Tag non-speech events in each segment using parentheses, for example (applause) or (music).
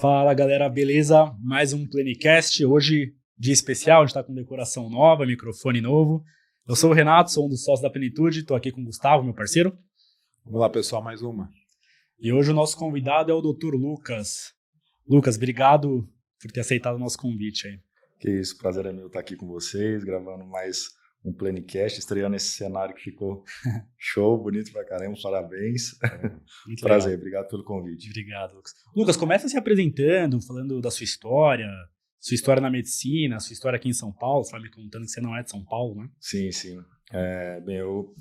Fala galera, beleza? Mais um Plenicast. Hoje, dia especial, a gente está com decoração nova, microfone novo. Eu sou o Renato, sou um dos sócios da Plenitude, estou aqui com o Gustavo, meu parceiro. Vamos lá, pessoal, mais uma. E hoje o nosso convidado é o Dr. Lucas. Lucas, obrigado por ter aceitado o nosso convite aí. Que isso, prazer é meu estar aqui com vocês, gravando mais um Plenicast, estreando esse cenário que ficou (laughs) show, bonito pra caramba, parabéns. (laughs) Muito prazer, legal. obrigado pelo convite. Obrigado, Lucas. Lucas, começa se apresentando, falando da sua história, sua história na medicina, sua história aqui em São Paulo. Me contando que você não é de São Paulo, né? Sim, sim. É, bem, eu.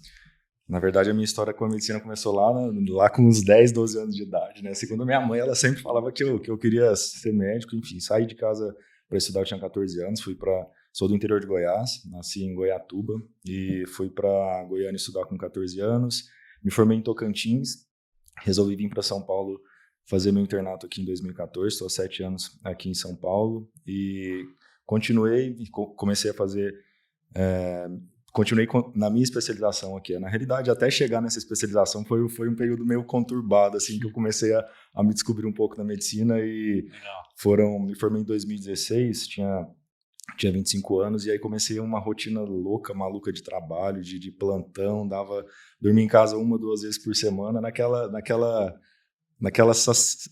Na verdade, a minha história com a medicina começou lá, lá com uns 10, 12 anos de idade, né? Segundo a minha mãe, ela sempre falava que eu, que eu queria ser médico, enfim, saí de casa para estudar, eu tinha 14 anos, fui para Sou do interior de Goiás, nasci em Goiatuba e fui para Goiânia estudar com 14 anos. Me formei em Tocantins, resolvi vir para São Paulo fazer meu internato aqui em 2014. Estou há sete anos aqui em São Paulo e continuei, comecei a fazer, é, continuei na minha especialização aqui. Na realidade, até chegar nessa especialização foi, foi um período meio conturbado, assim, que eu comecei a, a me descobrir um pouco na medicina e Legal. foram, me formei em 2016, tinha tinha 25 anos e aí comecei uma rotina louca, maluca de trabalho, de, de plantão, dava dormir em casa uma, duas vezes por semana, naquela naquela naquela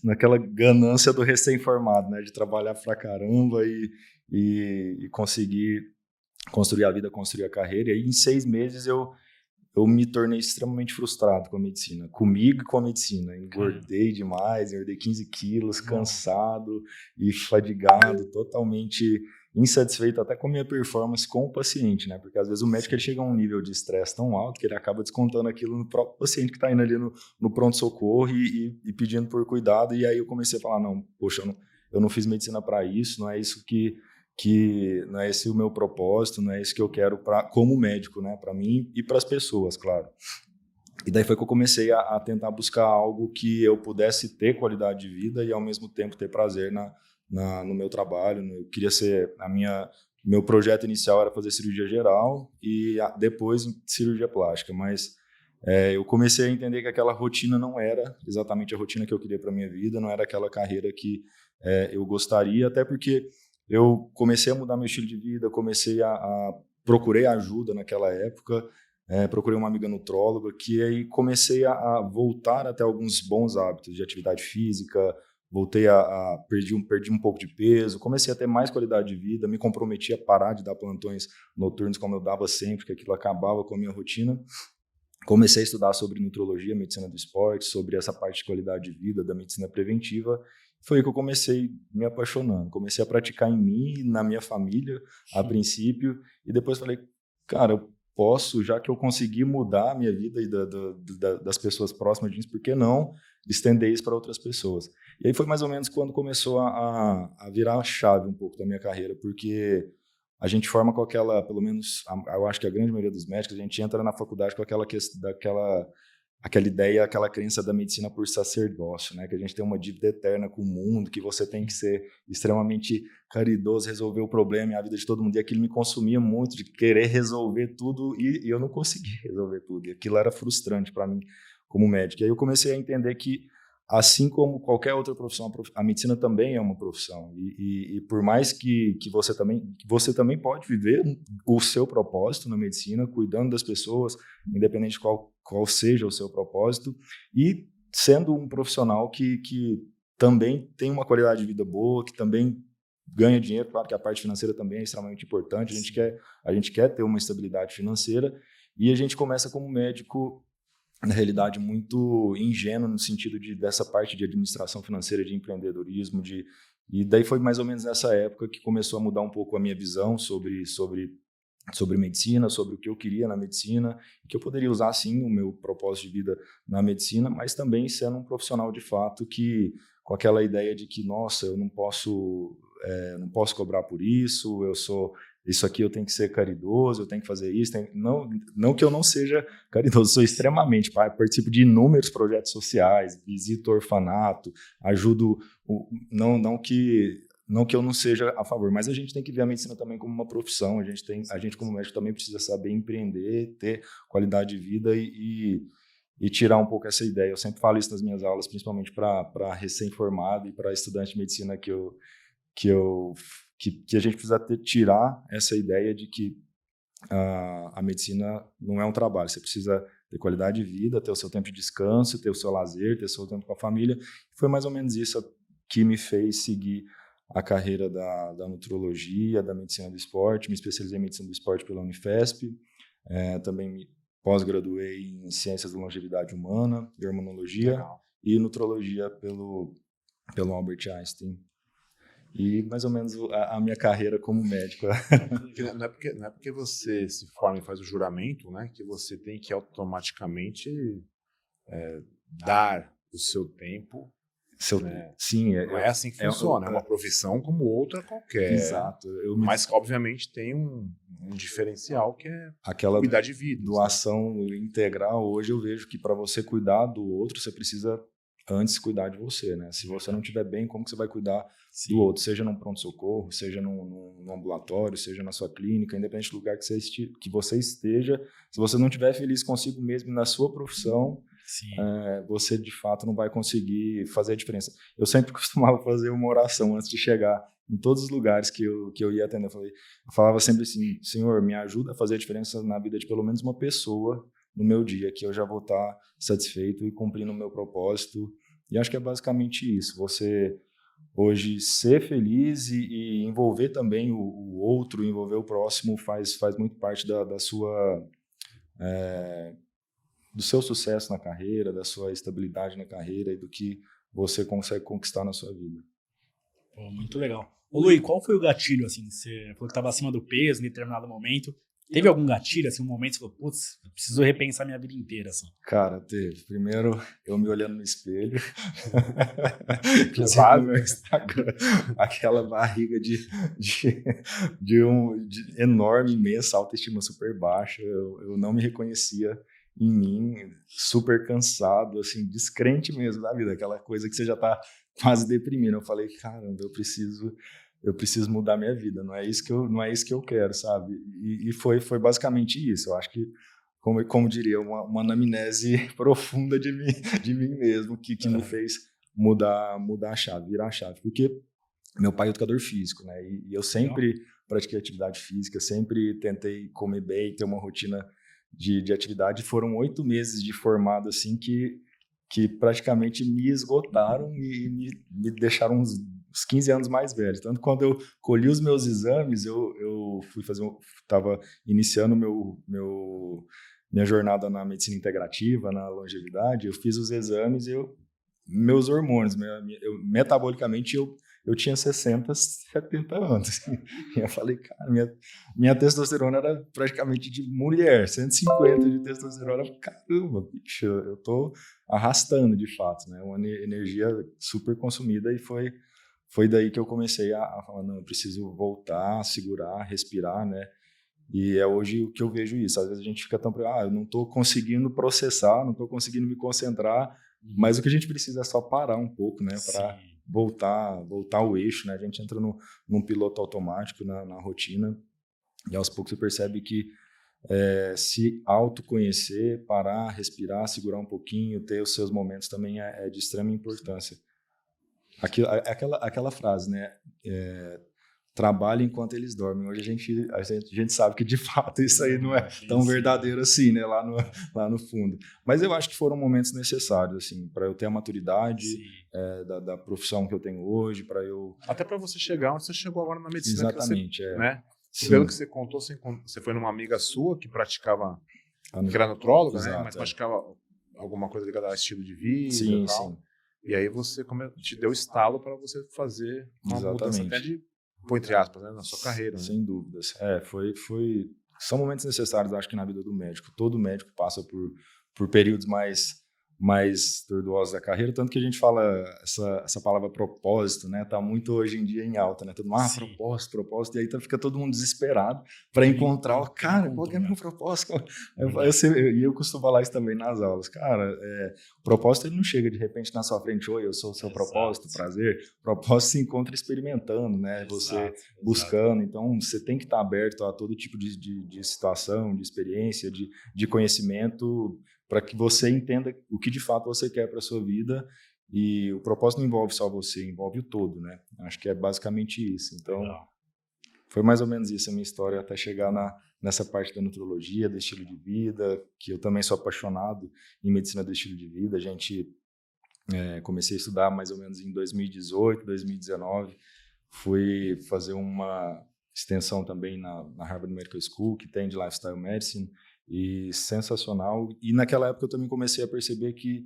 naquela ganância do recém-formado, né, de trabalhar pra caramba e, e, e, conseguir construir a vida, construir a carreira. E aí em seis meses eu eu me tornei extremamente frustrado com a medicina, comigo e com a medicina. Engordei demais, engordei 15 quilos, cansado e fadigado, totalmente insatisfeito até com a minha performance com o paciente, né? Porque às vezes o médico ele chega a um nível de estresse tão alto que ele acaba descontando aquilo no próprio paciente que está indo ali no, no pronto-socorro e, e, e, pedindo por cuidado. E aí eu comecei a falar: não, poxa, eu não, eu não fiz medicina para isso, não é isso que. que não é esse o meu propósito, não é isso que eu quero para como médico, né, para mim e para as pessoas, claro. E daí foi que eu comecei a, a tentar buscar algo que eu pudesse ter qualidade de vida e ao mesmo tempo ter prazer na, na, no meu trabalho. Eu queria ser a minha meu projeto inicial era fazer cirurgia geral e depois cirurgia plástica, mas é, eu comecei a entender que aquela rotina não era exatamente a rotina que eu queria para minha vida, não era aquela carreira que é, eu gostaria, até porque eu comecei a mudar meu estilo de vida, comecei a, a procurei ajuda naquela época, é, procurei uma amiga nutróloga que aí comecei a, a voltar até alguns bons hábitos de atividade física, voltei a, a, perdi, um, perdi um pouco de peso, comecei a ter mais qualidade de vida, me comprometi a parar de dar plantões noturnos como eu dava sempre, que aquilo acabava com a minha rotina. Comecei a estudar sobre nutrologia, medicina do esporte, sobre essa parte de qualidade de vida, da medicina preventiva. Foi aí que eu comecei me apaixonando. Comecei a praticar em mim, na minha família, a princípio, e depois falei, cara, eu posso, já que eu consegui mudar a minha vida e da, da, da, das pessoas próximas de mim, por que não estender isso para outras pessoas? E aí foi mais ou menos quando começou a, a virar a chave um pouco da minha carreira, porque a gente forma com aquela, pelo menos, eu acho que a grande maioria dos médicos, a gente entra na faculdade com aquela daquela aquela ideia, aquela crença da medicina por sacerdócio, né? Que a gente tem uma dívida eterna com o mundo, que você tem que ser extremamente caridoso, resolver o problema e a vida de todo mundo. E aquilo me consumia muito de querer resolver tudo e, e eu não conseguia resolver tudo. E aquilo era frustrante para mim como médico. E aí eu comecei a entender que assim como qualquer outra profissão, a medicina também é uma profissão. E, e, e, por mais que, que você também você também pode viver o seu propósito na medicina, cuidando das pessoas, independente de qual, qual seja o seu propósito, e sendo um profissional que, que também tem uma qualidade de vida boa, que também ganha dinheiro, claro que a parte financeira também é extremamente importante, a gente quer, a gente quer ter uma estabilidade financeira, e a gente começa como médico na realidade, muito ingênuo no sentido de dessa parte de administração financeira, de empreendedorismo, de e daí foi mais ou menos nessa época que começou a mudar um pouco a minha visão sobre sobre sobre medicina, sobre o que eu queria na medicina, que eu poderia usar sim o meu propósito de vida na medicina, mas também sendo um profissional de fato que com aquela ideia de que nossa, eu não posso é, não posso cobrar por isso, eu sou isso aqui eu tenho que ser caridoso, eu tenho que fazer isso. Tenho... Não, não que eu não seja caridoso, sou extremamente participo de inúmeros projetos sociais, visito orfanato, ajudo. O... Não, não que não que eu não seja a favor, mas a gente tem que ver a medicina também como uma profissão. A gente tem, a gente como médico também precisa saber empreender, ter qualidade de vida e, e, e tirar um pouco essa ideia. Eu sempre falo isso nas minhas aulas, principalmente para recém-formado e para estudante de medicina que eu que eu que, que a gente precisa ter, tirar essa ideia de que a, a medicina não é um trabalho. Você precisa ter qualidade de vida, ter o seu tempo de descanso, ter o seu lazer, ter o seu tempo com a família. Foi mais ou menos isso que me fez seguir a carreira da, da nutrologia, da medicina do esporte. Me especializei em medicina do esporte pela Unifesp. É, também me pós-graduei em ciências da longevidade humana e hormonologia Legal. e nutrologia pelo, pelo Albert Einstein e mais ou menos a, a minha carreira como médico. (laughs) não, é porque, não é porque você se forma e faz o juramento, né, que você tem que automaticamente é, dar o seu tempo. Seu, né? Sim, é, não é assim que é, funciona. É, uma profissão como outra qualquer. Exato. Eu Mas, me... obviamente, tem um, um, diferencial que é Aquela cuidar de vida. Doação né? integral, hoje eu vejo que para você cuidar do outro, você precisa antes cuidar de você, né? Se você não estiver bem, como que você vai cuidar Sim. do outro? Seja num pronto-socorro, seja num, num, ambulatório, seja na sua clínica, independente do lugar que você, que você esteja, se você não estiver feliz consigo mesmo na sua profissão, é, você de fato não vai conseguir fazer a diferença. Eu sempre (laughs) costumava fazer uma oração antes de chegar em todos os lugares que eu, que eu ia atender. Eu, falei, eu falava sempre assim, Senhor, me ajuda a fazer a diferença na vida de pelo menos uma pessoa no meu dia, que eu já vou estar satisfeito e cumprindo o meu propósito. E acho que é basicamente isso. Você hoje ser feliz e, e envolver também o, o, outro, envolver o próximo faz, faz muito parte da, da sua é, do seu sucesso na carreira, da sua estabilidade na carreira e do que você consegue conquistar na sua vida. Pô, muito legal. Ô Luiz, qual foi o gatilho, assim? Você falou que estava acima do peso em determinado momento. Teve algum gatilho, assim, um momento que você falou, putz, preciso repensar minha vida inteira, assim? Cara, teve. Primeiro, eu me olhando no espelho. (laughs) (laughs) Sabe? no Instagram. Aquela barriga de, de, de um de enorme, imensa autoestima super baixa. Eu, eu não me reconhecia em mim, super cansado, assim, descrente mesmo da vida. Aquela coisa que você já tá quase deprimindo. Eu falei, caramba, eu preciso eu preciso mudar minha vida, não é isso que eu, não é isso que eu quero, sabe? E, e foi, foi basicamente isso. Eu acho que, como, como diria, uma, uma anamnese (laughs) profunda de mim, de mim mesmo, que, que me fez mudar, mudar a chave, virar a chave. Porque meu pai é educador físico, né? E, e eu sempre pratiquei atividade física, sempre tentei comer bem, ter uma rotina de, de atividade. Foram oito meses de formado, assim, que, que praticamente me esgotaram e me, me deixaram uns uns 15 anos mais velho. Tanto quando eu colhi os meus exames, eu, eu fui fazer, estava iniciando meu, meu, minha jornada na medicina integrativa, na longevidade, eu fiz os exames eu, meus hormônios, eu, metabolicamente eu, eu tinha 60, 70 anos. (laughs) E eu falei, cara, minha, minha testosterona era praticamente de mulher, 150 de testosterona. Caramba, bicho, eu tô arrastando de fato, né? Uma energia super consumida e foi foi daí que eu comecei a, a falar, não, eu preciso voltar, segurar, respirar, né? E é hoje o que eu vejo isso. Às vezes a gente fica tão, ah, eu não estou conseguindo processar, não estou conseguindo me concentrar, uhum. mas o que a gente precisa é só parar um pouco, né, para voltar, voltar ao eixo, né? A gente entra no, num piloto automático na, na rotina e aos poucos você percebe que é, se autoconhecer, parar, respirar, segurar um pouquinho, ter os seus momentos também é, é de extrema importância. Aquilo, aquela, aquela frase, né? É, trabalhe enquanto eles dormem. Hoje a gente, a gente, a gente sabe que de fato isso aí não é tão verdadeiro assim, né? Lá no, (laughs) lá no fundo. Mas eu acho que foram momentos necessários, assim, para eu ter a maturidade é, da, da, profissão que eu tenho hoje, para eu. Até para você chegar onde você chegou agora na medicina. Exatamente, você, é. Né? Pelo que você contou, você, foi numa amiga sua que praticava. Que era nutróloga, né? Mas é. praticava alguma coisa ligada ao estilo de vida. Sim, sim. E aí você te deu estalo para você fazer uma Exatamente. mudança até de, pôr entre aspas, né, na sua carreira. Né? Sem dúvidas. É, foi, foi, são momentos necessários, acho que na vida do médico. Todo médico passa por, por períodos mais mais tortuosos da carreira, tanto que a gente fala essa, essa palavra propósito, né? Tá muito hoje em dia em alta, né? Todo mundo, ah, Sim. propósito, propósito, e aí tá, fica todo mundo desesperado para encontrar, o cara, qual é meu propósito? Eu, eu, eu, e eu costumo falar isso também nas aulas, cara, é, o propósito ele não chega de repente na sua frente, oi, eu sou o seu Exato. propósito, prazer, o propósito se encontra experimentando, né? Você Exato. buscando, então você tem que estar tá aberto a todo tipo de, de, de situação, de experiência, de, de conhecimento, para que você entenda o que de fato você quer para sua vida e o propósito não envolve só você, envolve o todo, né? Acho que é basicamente isso. Então, Legal. foi mais ou menos isso a minha história até chegar na, nessa parte da nutrologia, do estilo de vida, que eu também sou apaixonado em medicina do estilo de vida. A gente é, comecei a estudar mais ou menos em 2018, 2019. Fui fazer uma extensão também na, na Harvard Medical School, que tem de Lifestyle Medicine e sensacional. E naquela época eu também comecei a perceber que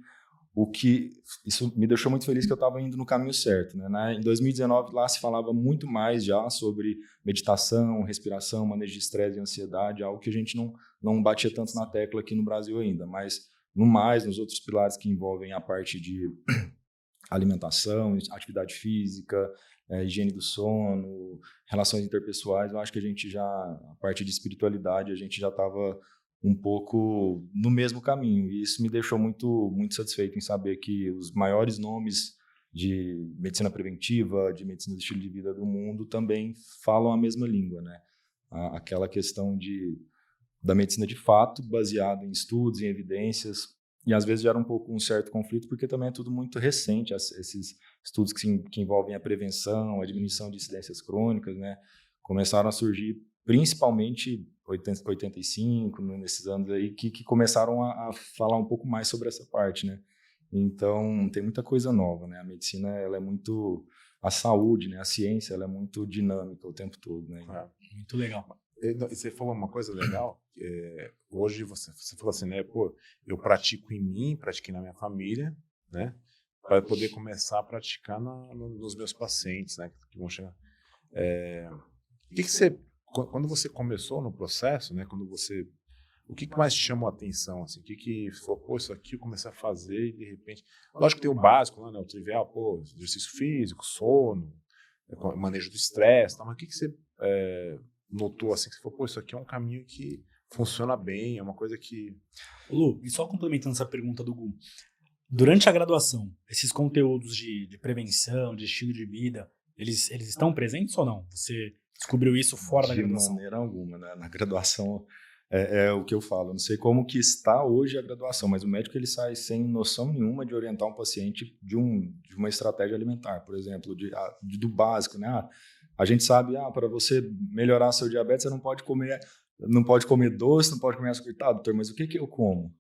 o que isso me deixou muito feliz que eu estava indo no caminho certo, né? Em 2019 lá se falava muito mais já sobre meditação, respiração, manejo de estresse e ansiedade, algo que a gente não não batia tanto na tecla aqui no Brasil ainda, mas no mais nos outros pilares que envolvem a parte de (clears throat) alimentação, atividade física, é, higiene do sono, relações interpessoais, eu acho que a gente já a parte de espiritualidade a gente já estava um pouco no mesmo caminho. E isso me deixou muito, muito satisfeito em saber que os maiores nomes de medicina preventiva, de medicina do estilo de vida do mundo também falam a mesma língua, né? Aquela questão de da medicina de fato, baseada em estudos, em evidências, e às vezes gera um pouco um certo conflito, porque também é tudo muito recente, esses estudos que, que envolvem a prevenção, a diminuição de incidências crônicas, né? Começaram a surgir principalmente 80, 85, nesses anos aí, que, que começaram a, a, falar um pouco mais sobre essa parte, né? Então, tem muita coisa nova, né? A medicina, ela é muito... A saúde, né? A ciência, ela é muito dinâmica o tempo todo, né? É. Muito legal. E você falou uma coisa legal, é, hoje você, você falou assim, né? Pô, eu pratico em mim, pratiquei na minha família, né? Para poder começar a praticar na, nos meus pacientes, né? Que vão chegar. É, o que, que você quando você começou no processo, né, quando você o que, que mais te chamou a atenção assim? O que que falou, pô, isso aqui eu comecei a fazer e de repente, lógico que tem o básico, né, o trivial, pô, exercício físico, sono, é, manejo do estresse, mas o que que você é, notou assim que você falou, pô, isso aqui é um caminho que funciona bem, é uma coisa que Lu, e só complementando essa pergunta do Gu, durante a graduação, esses conteúdos de, de prevenção, de estilo de vida, eles, eles estão presentes ou não? Você descobriu isso fora de da graduação? De maneira alguma, né? Na graduação é, é, o que eu falo. Não sei como que está hoje a graduação, mas o médico ele sai sem noção nenhuma de orientar um paciente de, um, de uma estratégia alimentar, por exemplo, de, de do básico, né? Ah, a gente sabe, ah, para você melhorar seu diabetes, você não pode comer, não pode comer doce, não pode comer açúcar. Tá, doutor, mas o que que eu como?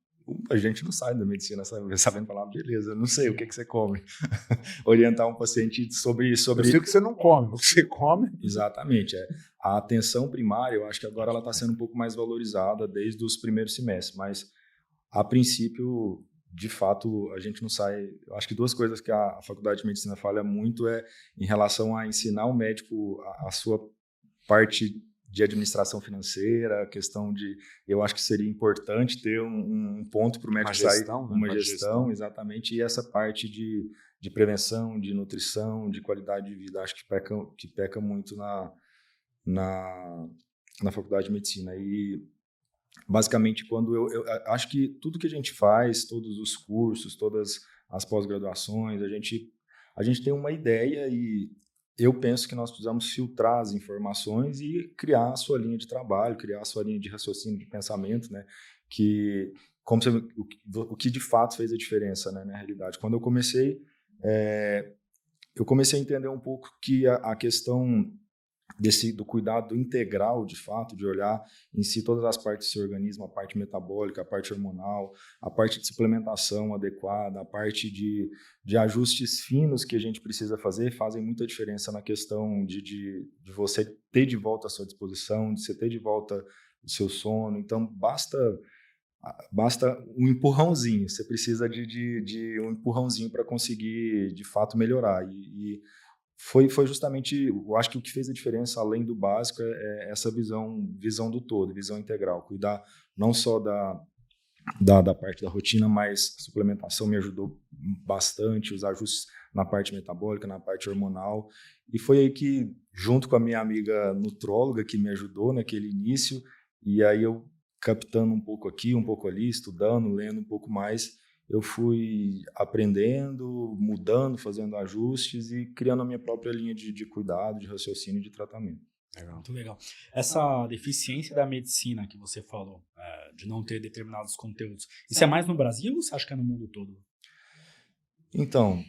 A gente não sai da medicina (laughs) sabendo falar, beleza, não sei o que, que você come. (laughs) Orientar um paciente sobre, sobre. Eu sei o que você não come, o que você (laughs) come. Exatamente. É. A atenção primária, eu acho que agora ela está sendo um pouco mais valorizada desde os primeiros semestres, mas a princípio, de fato, a gente não sai. Eu acho que duas coisas que a, faculdade de medicina falha muito é em relação a ensinar o médico a, a sua parte de administração financeira, a questão de. Eu acho que seria importante ter um, um ponto para o médico uma sair. Gestão, né? Uma, gestão, gestão, exatamente. E essa parte de, de prevenção, de nutrição, de qualidade de vida, acho que peca, que peca muito na, na, na faculdade de medicina. E basicamente, quando eu, eu acho que tudo que a gente faz, todos os cursos, todas as pós-graduações, a gente, a gente tem uma ideia e eu penso que nós precisamos filtrar as informações e criar a sua linha de trabalho, criar a sua linha de raciocínio, de pensamento, né? Que como você, o, o, que de fato fez a diferença, né, na realidade. Quando eu comecei, é, eu comecei a entender um pouco que a, a questão desse do cuidado integral, de fato, de olhar em si todas as partes do seu organismo, a parte metabólica, a parte hormonal, a parte de suplementação adequada, a parte de, de ajustes finos que a gente precisa fazer, fazem muita diferença na questão de, de, de você ter de volta a sua disposição, de você ter de volta o seu sono. Então, basta basta um empurrãozinho, você precisa de, de, de um empurrãozinho para conseguir, de fato, melhorar. E, e foi, foi justamente, eu acho que o que fez a diferença, além do básico, é, é essa visão, visão do todo, visão integral, cuidar não só da, da, da parte da rotina, mas a suplementação me ajudou bastante, os ajustes na parte metabólica, na parte hormonal. E foi aí que, junto com a minha amiga nutróloga, que me ajudou naquele início, e aí eu captando um pouco aqui, um pouco ali, estudando, lendo um pouco mais, eu fui aprendendo, mudando, fazendo ajustes e criando a minha própria linha de, de cuidado, de raciocínio e de tratamento. Legal. Muito legal. Essa deficiência da medicina que você falou, é, de não ter determinados conteúdos, isso é mais no Brasil ou você acha que é no mundo todo? Então,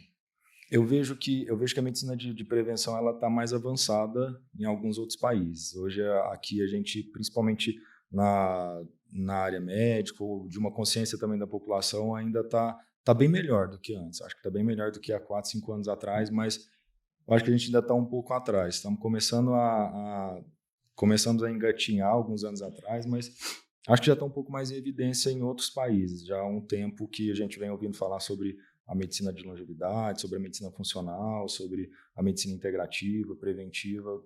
eu vejo que eu vejo que a medicina de, de prevenção ela está mais avançada em alguns outros países. Hoje aqui a gente, principalmente na, na área médica ou de uma consciência também da população, ainda está tá bem melhor do que antes. Acho que está bem melhor do que há 4, 5 anos atrás, mas acho que a gente ainda está um pouco atrás. Estamos começando a, a começamos a engatinhar alguns anos atrás, mas acho que já está um pouco mais em evidência em outros países. Já há um tempo que a gente vem ouvindo falar sobre a medicina de longevidade, sobre a medicina funcional, sobre a medicina integrativa, preventiva.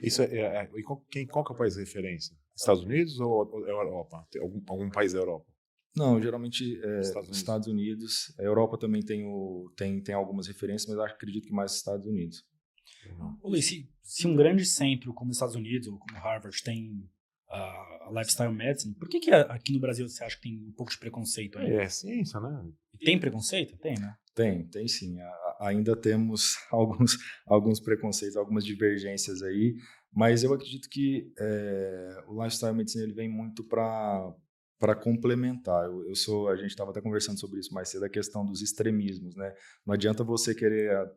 Isso é, é, é qual, quem, qual que é o país de referência? Estados Unidos ou, ou Europa? Tem algum, algum país da Europa? Não, geralmente é, Estados, Unidos. Estados Unidos. A Europa também tem, o, tem, tem algumas referências, mas acredito que mais Estados Unidos. Ô, Luiz, se, se, um grande centro como os Estados Unidos ou como Harvard tem a uh, lifestyle medicine, por que, que aqui no Brasil você acha que tem um pouco de preconceito aí? É ciência, né? Tem preconceito? Tem, né? Tem, tem sim. A, ainda temos (laughs) alguns, alguns preconceitos, algumas divergências aí, mas eu acredito que é, o lifestyle medicine ele vem muito para para complementar. Eu, eu, sou, a gente estava até conversando sobre isso mais cedo, a questão dos extremismos, né? Não adianta você querer ah,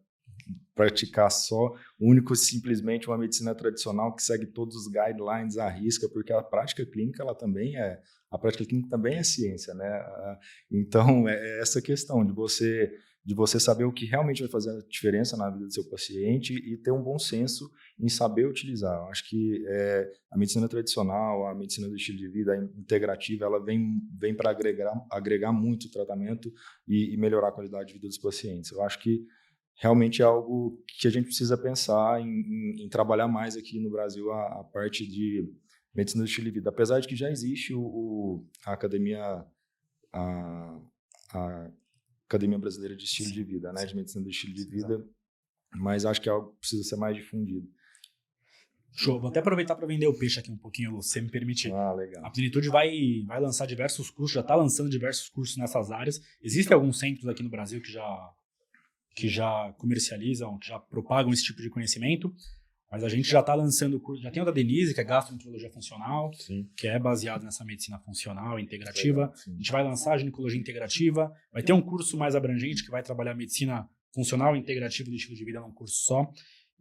praticar só único simplesmente uma medicina tradicional que segue todos os guidelines à risca, porque a prática clínica ela também é a prática clínica também é ciência, né? Ah, então é, é essa questão de você de você saber o que realmente vai fazer a diferença na vida do seu paciente e ter um bom senso em saber utilizar. Eu acho que é, a medicina tradicional, a medicina do estilo de vida integrativa, ela vem, vem para agregar, agregar muito o tratamento e, e, melhorar a qualidade de vida dos pacientes. Eu acho que realmente é algo que a gente precisa pensar em, em, em trabalhar mais aqui no Brasil a, a, parte de medicina do estilo de vida. Apesar de que já existe o, o a academia a, a Academia Brasileira de Estilo Sim. de Vida, né? De Medicina do Estilo de Vida. Exato. Mas acho que é algo que precisa ser mais difundido. Show. Vou até aproveitar para vender o peixe aqui um pouquinho, se me permitir. Ah, legal. A Plenitude vai, vai lançar diversos cursos, já está lançando diversos cursos nessas áreas. Existem alguns centros aqui no Brasil que já, que já comercializam, que já propagam esse tipo de conhecimento. Mas a gente já está lançando o curso, já tem o da Denise, que é gastroenterologia funcional, sim. que é baseado nessa medicina funcional integrativa. A gente vai lançar a ginecologia integrativa, vai ter um curso mais abrangente que vai trabalhar medicina funcional integrativa do estilo de vida num curso só.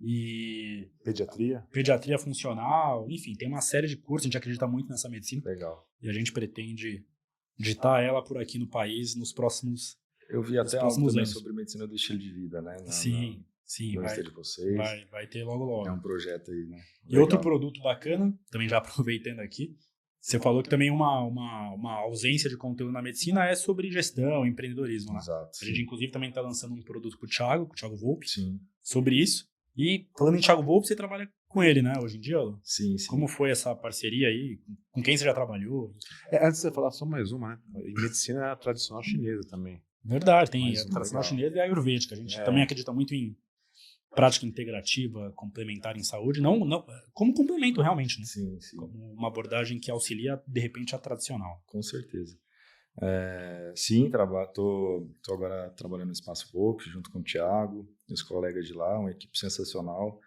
E pediatria, pediatria funcional, enfim, tem uma série de cursos, a gente acredita muito nessa medicina. Legal. E a gente pretende ditar ela por aqui no país nos próximos Eu vi até algo também sobre medicina do estilo de vida, né? Na, Sim. Sim, vai, de vocês. Vai, vai ter logo logo. É um projeto aí, né? E outro produto bacana, também já (laughs) aproveitando aqui, você falou que também uma, uma, uma ausência de conteúdo na medicina é sobre gestão, empreendedorismo, né? Exato. A gente, inclusive, também está lançando um produto para o Thiago, com o Thiago Volpe, sim. sobre isso. E falando em Thiago Volpe, você trabalha com ele, né, hoje em dia? Sim, sim. Como foi essa parceria aí? Com quem você já trabalhou? É, antes de você falar, só mais uma, né? Em medicina é tradicional chinesa também. Verdade, tem a tradicional chinesa e a ayurvédica. A gente é. também acredita muito em prática integrativa complementar em saúde, não, não como complemento realmente, né? Sim, sim. Como uma abordagem que auxilia, de repente, a tradicional. Com certeza. É, sim, tô agora trabalhando no Espaço Vox, junto com o Thiago, meus colegas de lá, uma equipe sensacional.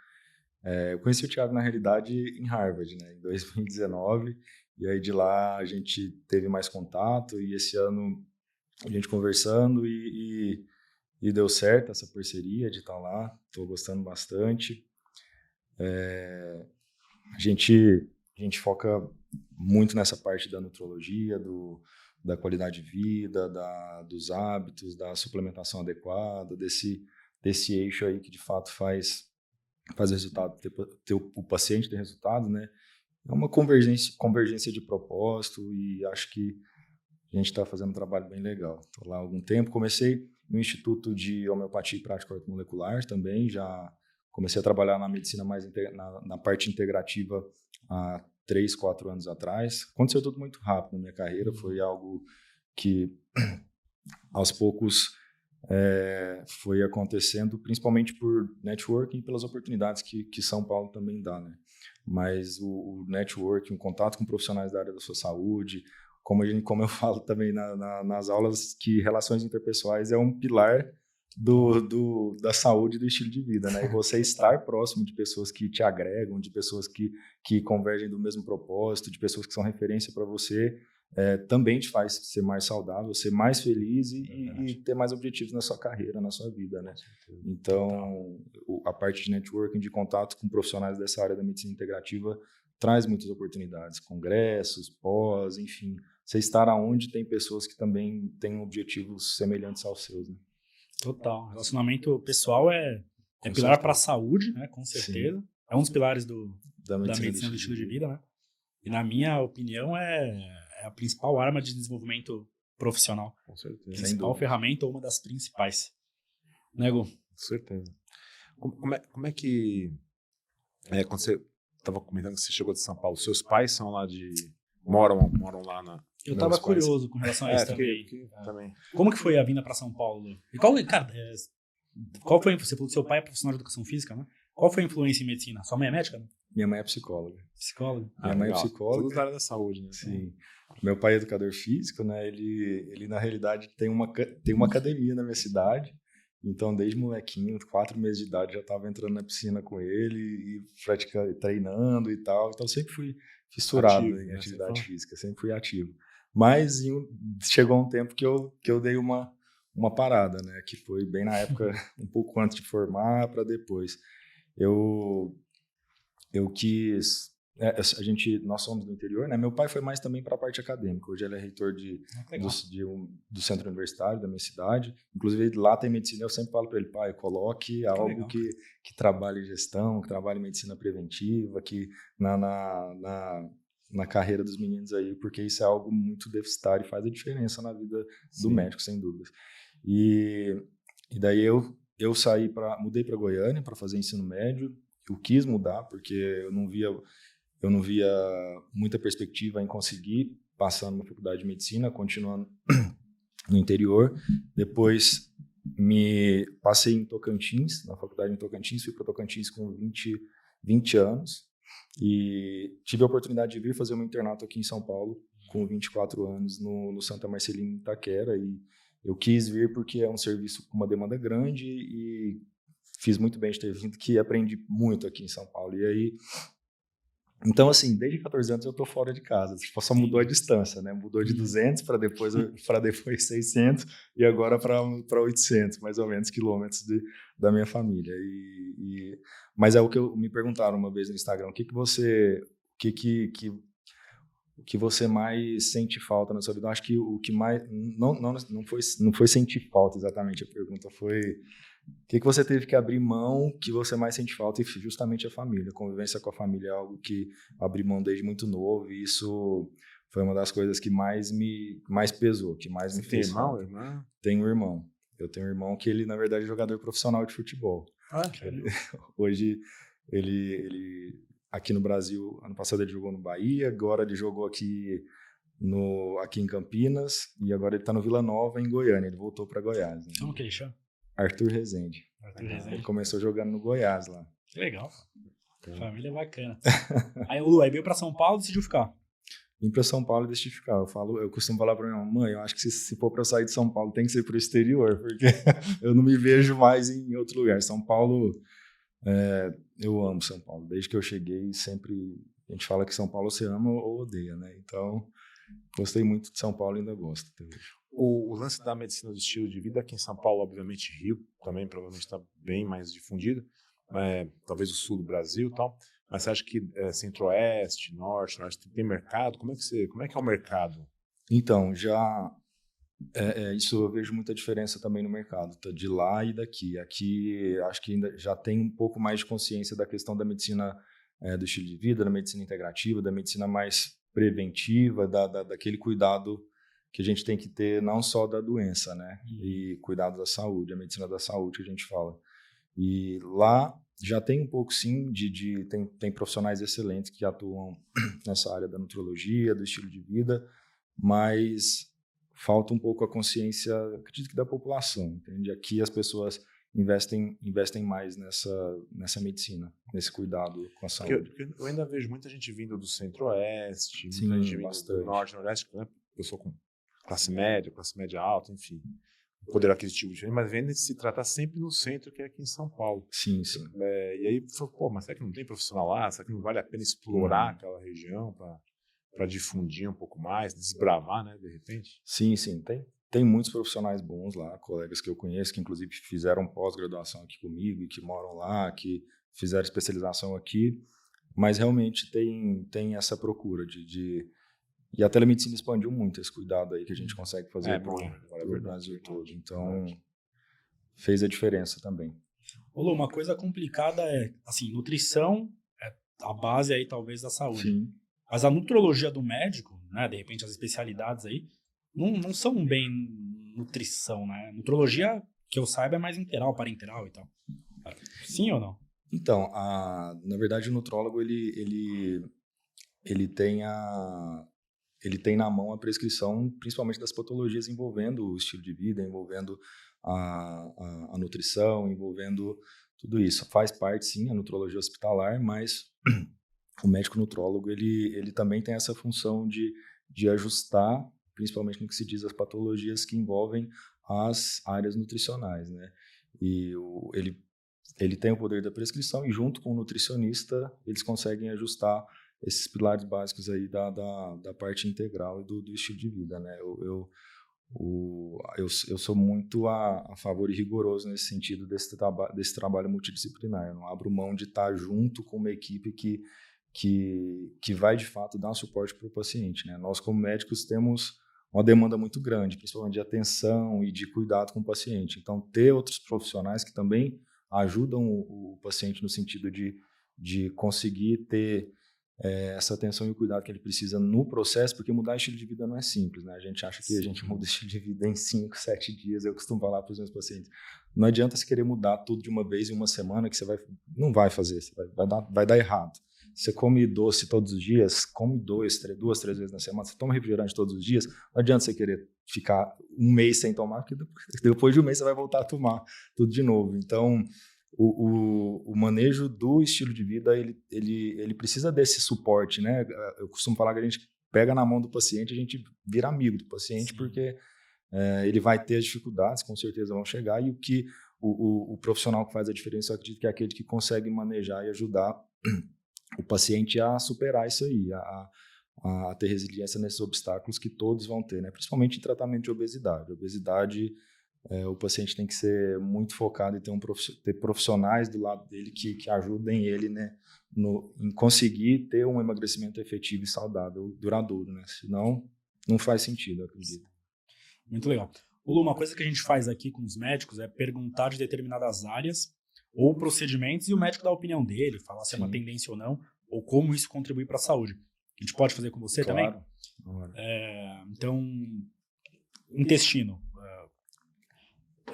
É, eu conheci o Thiago, na realidade, em Harvard, né, em 2019, e aí de lá a gente teve mais contato, e esse ano a gente conversando e, e e deu certo essa parceria de estar lá, estou gostando bastante. É, a, gente, a gente foca muito nessa parte da nutrologia, do, da qualidade de vida, da, dos hábitos, da suplementação adequada, desse, desse eixo aí que de fato faz, faz resultado, ter, ter o, o paciente ter resultado, né? É uma convergência, convergência de propósito e acho que a gente está fazendo um trabalho bem legal. Estou lá há algum tempo, comecei no Instituto de Homeopatia e Prática Molecular também, já comecei a trabalhar na medicina mais na, na parte integrativa há três, quatro anos atrás. Aconteceu tudo muito rápido na minha carreira, uhum. foi algo que (clears throat) aos poucos é, foi acontecendo, principalmente por networking e pelas oportunidades que, que São Paulo também dá, né? Mas o, o networking, o contato com profissionais da área da sua saúde, como, a gente, como eu (laughs) falo também na, na, nas aulas, que relações interpessoais é um pilar do, do, da saúde e do estilo de vida, né? E (laughs) você estar próximo de pessoas que te agregam, de pessoas que, que convergem do mesmo propósito, de pessoas que são referência para você, é, também te faz ser mais saudável, ser mais feliz e, e, ter mais objetivos na sua carreira, na sua vida, né? Então, a parte de networking, de contato com profissionais dessa área da medicina integrativa traz muitas oportunidades, congressos, pós, enfim, você estar aonde tem pessoas que também têm objetivos semelhantes aos seus, né? Total. Relacionamento pessoal é, é pilar para a saúde, né? Com certeza. Sim. É um dos pilares do, da medicina, da medicina do estilo de vida, né? E na minha opinião é é a principal arma de desenvolvimento profissional. Com certeza. Principal ferramenta ou uma das principais. Nego? Né, Com certeza. Como, como, é, como é que. É, quando você estava comentando que você chegou de São Paulo, seus pais são lá de. moram, moram lá na. Eu estava curioso com relação a é, isso também. é. também. Como que foi a vinda para São Paulo? E qual, cara, é, qual foi. Você falou que seu pai é profissional de educação física, né? Qual foi a influência em medicina? Sua mãe é médica? Né? Minha mãe é psicóloga. Psicóloga? Minha ah, mãe é psicóloga. Tudo da área da saúde, né? Sim. Meu pai é educador físico, né? Ele, ele na realidade tem uma, tem uma academia na minha cidade. Então, desde molequinho, quatro meses de idade, já estava entrando na piscina com ele e praticando, treinando e tal. Então, sempre fui fissurado ativo, em né? atividade física, sempre fui ativo. Mas chegou um tempo que eu, que eu dei uma, uma parada, né? Que foi bem na época, (laughs) (laughs) um pouco antes de formar para depois. Eu, eu quis é, a gente, nós somos do interior, né? Meu pai foi mais também para a parte acadêmica. Hoje ele é reitor de, ah, do, de um, do centro universitário da minha cidade. Inclusive lá tem medicina. Eu sempre falo para ele, pai, coloque que algo que, que trabalhe gestão, que trabalhe medicina preventiva, que na, na, na, na, carreira dos meninos aí, porque isso é algo muito deficitário e faz a diferença na vida Sim. do médico, sem dúvidas. E, e daí eu eu saí para mudei para Goiânia para fazer ensino médio. Eu quis mudar porque eu não via eu não via muita perspectiva em conseguir passar numa faculdade de medicina, continuando (clears throat) no interior. Depois me passei em Tocantins, na faculdade em Tocantins, fui para Tocantins com 20, 20 anos e tive a oportunidade de vir fazer um internato aqui em São Paulo com 24 anos no, no Santa Marcelina Itaquera e eu quis vir porque é um serviço com uma demanda grande e fiz muito bem de ter vindo, que aprendi muito aqui em São Paulo. E aí então, assim, desde 14 anos eu tô fora de casa. Tipo, só mudou a distância, né? Mudou de 200 para depois para depois (laughs) 600 e agora para 800, mais ou menos, quilômetros de, da minha família. E, e, mas é o que eu, me perguntaram uma vez no Instagram, o que que você, o que que, que o que você mais sente falta na sua vida? Eu acho que o que mais não, não, não foi não foi sentir falta exatamente a pergunta foi o que, que você teve que abrir mão que você mais sente falta? E justamente a família. A convivência com a família é algo que abri mão desde muito novo e isso foi uma das coisas que mais me mais pesou, que mais me Você fez. Tem irmão, irmã? Tenho um irmão. Eu tenho um irmão que ele, na verdade, é jogador profissional de futebol. Ah, ele, (laughs) hoje, ele, ele, aqui no Brasil, ano passado ele jogou no Bahia, agora ele jogou aqui no aqui em Campinas e agora ele está no Vila Nova, em Goiânia. Ele voltou para Goiás. Né? Como que ele chama? Arthur Rezende. Arthur Rezende. Ele começou jogando no Goiás lá. Que legal. Então. Família bacana. (laughs) aí o Lu aí veio para São Paulo e decidiu ficar. Vim para São Paulo e decidi ficar. Eu falo, eu costumo falar para minha mãe, eu acho que se, se for para sair de São Paulo tem que ser para o exterior, porque (laughs) eu não me vejo mais em outro lugar. São Paulo, é, eu amo São Paulo. Desde que eu cheguei, sempre a gente fala que São Paulo você ama ou odeia, né? Então, gostei muito de São Paulo e ainda gosto. O, o, lance da medicina do estilo de vida aqui em São Paulo, obviamente Rio também provavelmente está bem mais difundido, é, talvez o sul do Brasil, tal. Mas você acha que é, Centro-Oeste, Norte, Norte tem mercado? Como é que você, como é que é o mercado? Então já é, é, isso eu vejo muita diferença também no mercado, tá? de lá e daqui. Aqui acho que ainda já tem um pouco mais de consciência da questão da medicina é, do estilo de vida, da medicina integrativa, da medicina mais preventiva, da, da daquele cuidado que a gente tem que ter não só da doença, né? Uhum. E cuidado da saúde, a medicina da saúde que a gente fala. E lá já tem um pouco sim de, de tem, tem profissionais excelentes que atuam (clears throat) nessa área da nutrologia, do estilo de vida, mas falta um pouco a consciência, acredito que da população, entende? Aqui as pessoas investem investem mais nessa nessa medicina, nesse cuidado com a saúde. Eu, eu ainda vejo muita gente vindo do centro-oeste, muita gente bastante. do norte, nordeste, né? eu sou com classe média, classe média alta, enfim poder aquisitivo diferente, mas vende se tratar sempre no centro, que é aqui em São Paulo. Sim, sim. É, e aí, pô, mas será que não tem profissional lá? Será que não vale a pena explorar hum. aquela região para difundir um pouco mais, desbravar, né, de repente? Sim, sim, tem. Tem muitos profissionais bons lá, colegas que eu conheço, que inclusive fizeram pós-graduação aqui comigo e que moram lá, que fizeram especialização aqui, mas realmente tem, tem essa procura de, de e a telemedicina expandiu muito esse cuidado aí que a gente uhum. consegue fazer é, para o Brasil todo. Então, fez a diferença também. Ô Lu, uma coisa complicada é, assim, nutrição é a base aí talvez da saúde. Sim. Mas a nutrologia do médico, né, de repente as especialidades aí, não, não são bem nutrição, né? Nutrologia, que eu saiba, é mais interal, parenteral e tal. Sim ou não? Então, a, na verdade, o nutrólogo, ele, ele, ele tem a, ele tem na mão a prescrição, principalmente das patologias envolvendo o estilo de vida, envolvendo a, a, a nutrição, envolvendo tudo isso. Faz parte, sim, a nutrologia hospitalar, mas (clears throat) o médico nutrólogo, ele, ele também tem essa função de, de ajustar, principalmente no que se diz as patologias que envolvem as áreas nutricionais, né? E o, ele, ele tem o poder da prescrição e junto com o nutricionista, eles conseguem ajustar esses pilares básicos aí da, da, da parte integral e do, do, estilo de vida, né? Eu, eu, o, eu, eu sou muito a, a, favor e rigoroso nesse sentido desse, traba desse trabalho multidisciplinar. Eu não abro mão de estar junto com uma equipe que, que, que vai, de fato, dar suporte para o paciente, né? Nós, como médicos, temos uma demanda muito grande, principalmente de atenção e de cuidado com o paciente. Então, ter outros profissionais que também ajudam o, o paciente no sentido de, de conseguir ter é, essa atenção e o cuidado que ele precisa no processo, porque mudar estilo de vida não é simples, né? A gente acha que Sim. a gente muda estilo de vida em 5, 7 (laughs) dias, eu costumo falar para os meus pacientes. Não adianta você querer mudar tudo de uma vez em uma semana, que você vai, não vai fazer, vai, vai, dar, vai dar errado. Você come doce todos os dias, come dois, três, duas, três vezes na semana, você toma refrigerante todos os dias, não adianta você querer ficar um mês sem tomar, porque (laughs) depois de um mês você vai voltar a tomar tudo de novo. Então, o, o, o, manejo do estilo de vida ele, ele, ele precisa desse suporte, né? Eu costumo falar que a gente pega na mão do paciente, a gente vira amigo do paciente, Sim. porque é, ele vai ter as dificuldades, com certeza vão chegar, e o que o, o, o, profissional que faz a diferença, eu acredito que é aquele que consegue manejar e ajudar (clears throat) o paciente a superar isso aí, a, a ter resiliência nesses obstáculos que todos vão ter, né? principalmente em tratamento de obesidade. Obesidade é, o paciente tem que ser muito focado e ter, um ter profissionais do lado dele que, que ajudem ele né, no, em conseguir ter um emagrecimento efetivo e saudável, duradouro. Né? Senão, não faz sentido, acredito. Muito legal. Uma coisa que a gente faz aqui com os médicos é perguntar de determinadas áreas ou procedimentos e o médico dá a opinião dele, falar se Sim. é uma tendência ou não, ou como isso contribui para a saúde. A gente pode fazer com você claro. também? É, então, intestino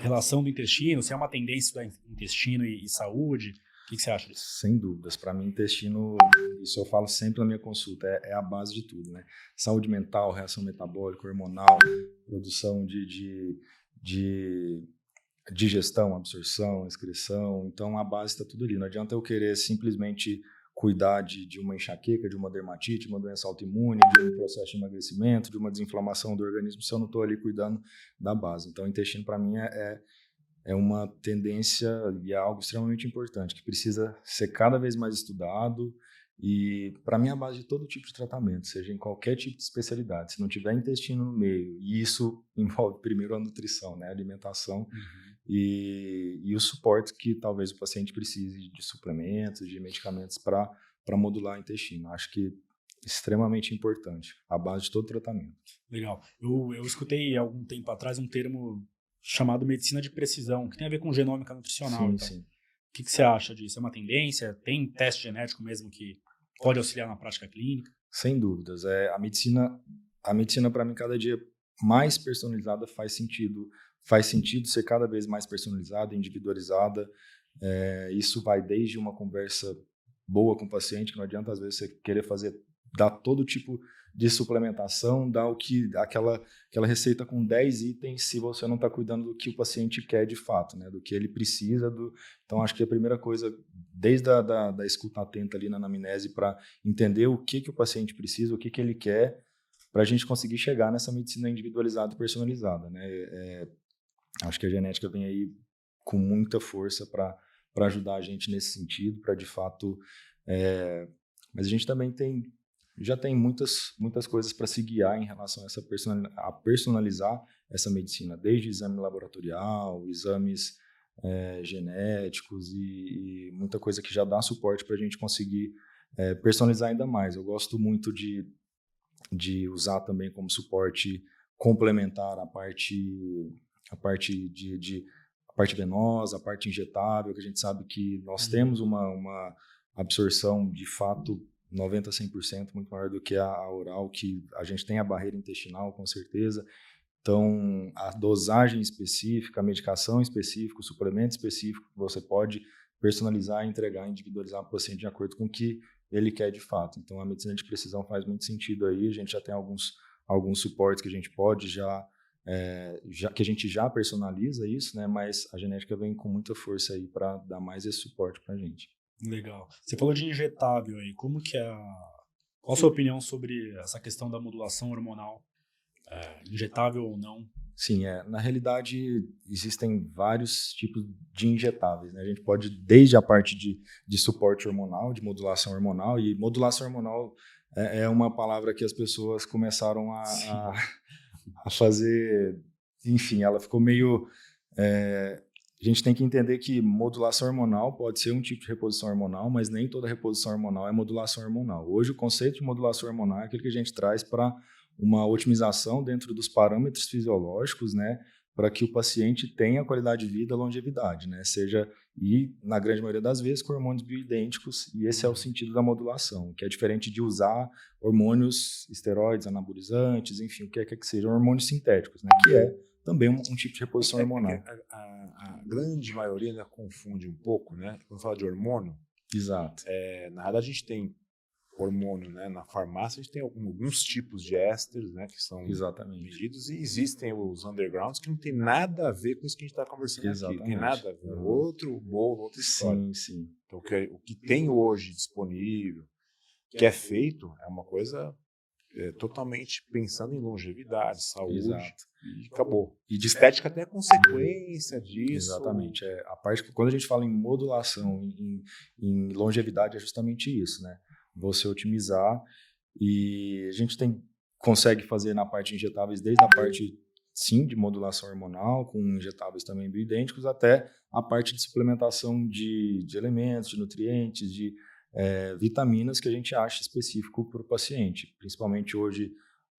relação do intestino, se é uma tendência do intestino e, e saúde. O que, que, você acha disso? Sem dúvidas. Para mim, intestino, isso eu falo sempre na minha consulta, é, é, a base de tudo, né? Saúde mental, reação metabólica, hormonal, produção de, de, de digestão, absorção, excreção. Então, a base está tudo ali. Não adianta eu querer simplesmente cuidar de, de uma enxaqueca, de uma dermatite, de uma doença autoimune, de um processo de emagrecimento, de uma desinflamação do organismo, se eu não estou ali cuidando da base. Então, o intestino, para mim, é, é, é uma tendência e é algo extremamente importante, que precisa ser cada vez mais estudado e, para mim, a base de todo tipo de tratamento, seja em qualquer tipo de especialidade. Se não tiver intestino no meio, e isso (laughs) envolve primeiro a nutrição, né, a alimentação, uhum e, e o suporte que talvez o paciente precise de suplementos, de medicamentos para modular o intestino. Acho que extremamente importante, a base de todo tratamento. Legal. Eu, eu escutei há algum tempo atrás um termo chamado medicina de precisão, que tem a ver com genômica nutricional. Sim, então. sim. O que, que você acha disso? É uma tendência? Tem teste genético mesmo que pode auxiliar na prática clínica? Sem dúvidas. É, a medicina, a medicina para mim, cada dia mais personalizada faz sentido faz sentido ser cada vez mais personalizada, individualizada. É, isso vai desde uma conversa boa com o paciente, que não adianta às vezes você querer fazer, dar todo tipo de suplementação, dar o que, aquela, aquela receita com 10 itens se você não está cuidando do que o paciente quer de fato, né? do que ele precisa. Do... Então, acho que a primeira coisa, desde a da, da escuta atenta ali na anamnese, para entender o que, que o paciente precisa, o que, que ele quer, para a gente conseguir chegar nessa medicina individualizada e personalizada. Né? É, acho que a genética vem aí com muita força para ajudar a gente nesse sentido, para de fato. É... Mas a gente também tem já tem muitas, muitas coisas para se guiar em relação a, essa a personalizar essa medicina, desde exame laboratorial, exames é, genéticos e, e, muita coisa que já dá suporte para a gente conseguir é, personalizar ainda mais. Eu gosto muito de, de usar também como suporte complementar a parte, a parte de, de a parte venosa, a parte injetável, que a gente sabe que nós uhum. temos uma, uma absorção de fato 90% a 100% muito maior do que a oral, que a gente tem a barreira intestinal, com certeza. Então, a dosagem específica, a medicação específica, o suplemento específico, você pode personalizar, entregar, individualizar para o paciente de acordo com o que ele quer de fato. Então, a medicina de precisão faz muito sentido aí. A gente já tem alguns, alguns suportes que a gente pode já, é, já que a gente já personaliza isso, né? Mas a genética vem com muita força aí para dar mais esse suporte para a gente. Legal. Você falou de injetável aí. Como que é a... Qual a sua opinião sobre essa questão da modulação hormonal? É, injetável ou não? Sim, é. Na realidade, existem vários tipos de injetáveis. Né? A gente pode, desde a parte de, de suporte hormonal, de modulação hormonal, e modulação hormonal é, é uma palavra que as pessoas começaram a, a, a, fazer. Enfim, ela ficou meio. É, a gente tem que entender que modulação hormonal pode ser um tipo de reposição hormonal, mas nem toda reposição hormonal é modulação hormonal. Hoje, o conceito de modulação hormonal é aquele que a gente traz para uma otimização dentro dos parâmetros fisiológicos, né, para que o paciente tenha qualidade de vida, longevidade, né, seja e na grande maioria das vezes com hormônios bioidênticos, e esse é o sentido da modulação, que é diferente de usar hormônios esteroides, anabolizantes, enfim, o que é que seja, hormônios sintéticos, né, que é também um, um tipo de reposição é, hormonal. É, a, a, a, grande maioria confunde um pouco, né? Quando fala de hormônio. Exato. É, na verdade, a gente tem hormônio, né? Na farmácia a gente tem alguns tipos de ésteres, né? Que são Exatamente. medidos e existem os undergrounds que não tem nada a ver com isso que a gente está conversando Exatamente. aqui. Tem nada a ver. Uhum. Outro bolo, outra história. Sim, sim. Então, o que, o que tem hoje disponível, que é feito, é uma coisa é, totalmente pensando em longevidade, saúde. Exato. E acabou. E de estética até é consequência disso. Exatamente. É, a parte quando a gente fala em modulação, em, em longevidade, é justamente isso, né? Você otimizar e a gente tem consegue fazer na parte injetáveis desde a parte sim de modulação hormonal com injetáveis também bioidênticos até a parte de suplementação de, de elementos, de nutrientes, de é, vitaminas que a gente acha específico para o paciente. Principalmente hoje